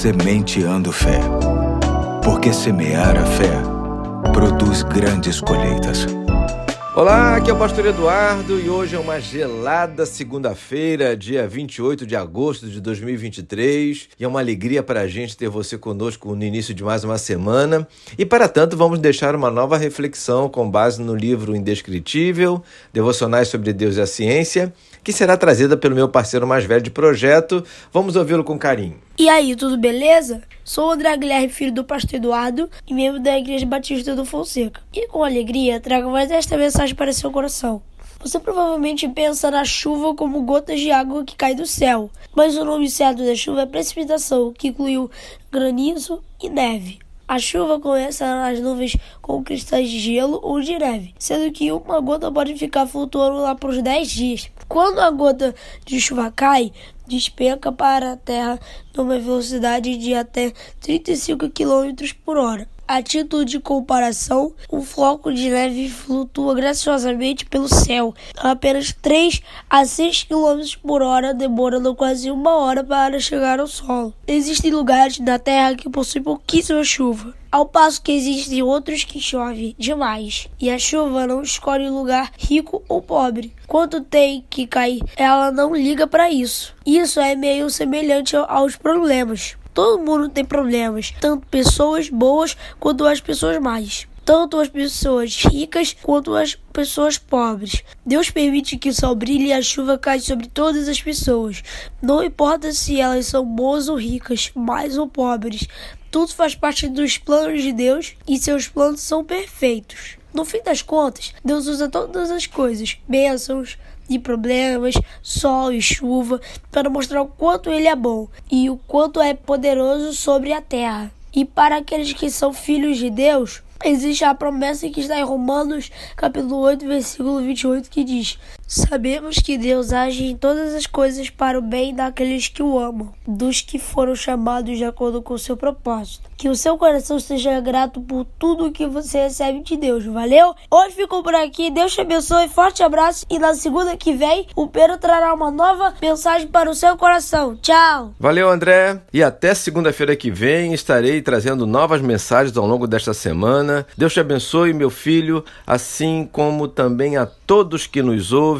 Sementeando Fé. Porque semear a fé produz grandes colheitas. Olá, aqui é o Pastor Eduardo e hoje é uma gelada segunda-feira, dia 28 de agosto de 2023. E é uma alegria para a gente ter você conosco no início de mais uma semana. E para tanto, vamos deixar uma nova reflexão com base no livro Indescritível, Devocionais sobre Deus e a Ciência, que será trazida pelo meu parceiro mais velho de projeto. Vamos ouvi-lo com carinho. E aí, tudo beleza? Sou o André Guilherme, filho do pastor Eduardo e membro da Igreja Batista do Fonseca. E com alegria trago mais esta mensagem para seu coração. Você provavelmente pensa na chuva como gotas de água que cai do céu, mas o nome certo da chuva é precipitação, que incluiu granizo e neve. A chuva começa nas nuvens com cristais de gelo ou de neve, sendo que uma gota pode ficar flutuando lá por 10 dias. Quando a gota de chuva cai, despenca para a Terra numa velocidade de até 35 km por hora. A título de comparação, um floco de neve flutua graciosamente pelo céu a apenas 3 a 6 km por hora, demorando quase uma hora para chegar ao solo. Existem lugares na Terra que possuem pouquíssima chuva, ao passo que existem outros que chove demais. E a chuva não escolhe lugar rico ou pobre. Quanto tem que cair, ela não liga para isso. Isso é meio semelhante aos problemas. Todo mundo tem problemas, tanto pessoas boas quanto as pessoas más. Tanto as pessoas ricas quanto as pessoas pobres. Deus permite que o sol brilhe e a chuva caia sobre todas as pessoas. Não importa se elas são boas ou ricas, mais ou pobres. Tudo faz parte dos planos de Deus e seus planos são perfeitos. No fim das contas, Deus usa todas as coisas, bênçãos e problemas, sol e chuva, para mostrar o quanto Ele é bom e o quanto é poderoso sobre a terra. E para aqueles que são filhos de Deus, existe a promessa que está em Romanos, capítulo 8, versículo 28, que diz: Sabemos que Deus age em todas as coisas para o bem daqueles que o amam, dos que foram chamados de acordo com o seu propósito. Que o seu coração esteja grato por tudo que você recebe de Deus. Valeu? Hoje ficou por aqui. Deus te abençoe. Forte abraço. E na segunda que vem, o Pedro trará uma nova mensagem para o seu coração. Tchau. Valeu, André. E até segunda-feira que vem estarei trazendo novas mensagens ao longo desta semana. Deus te abençoe, meu filho, assim como também a todos que nos ouvem.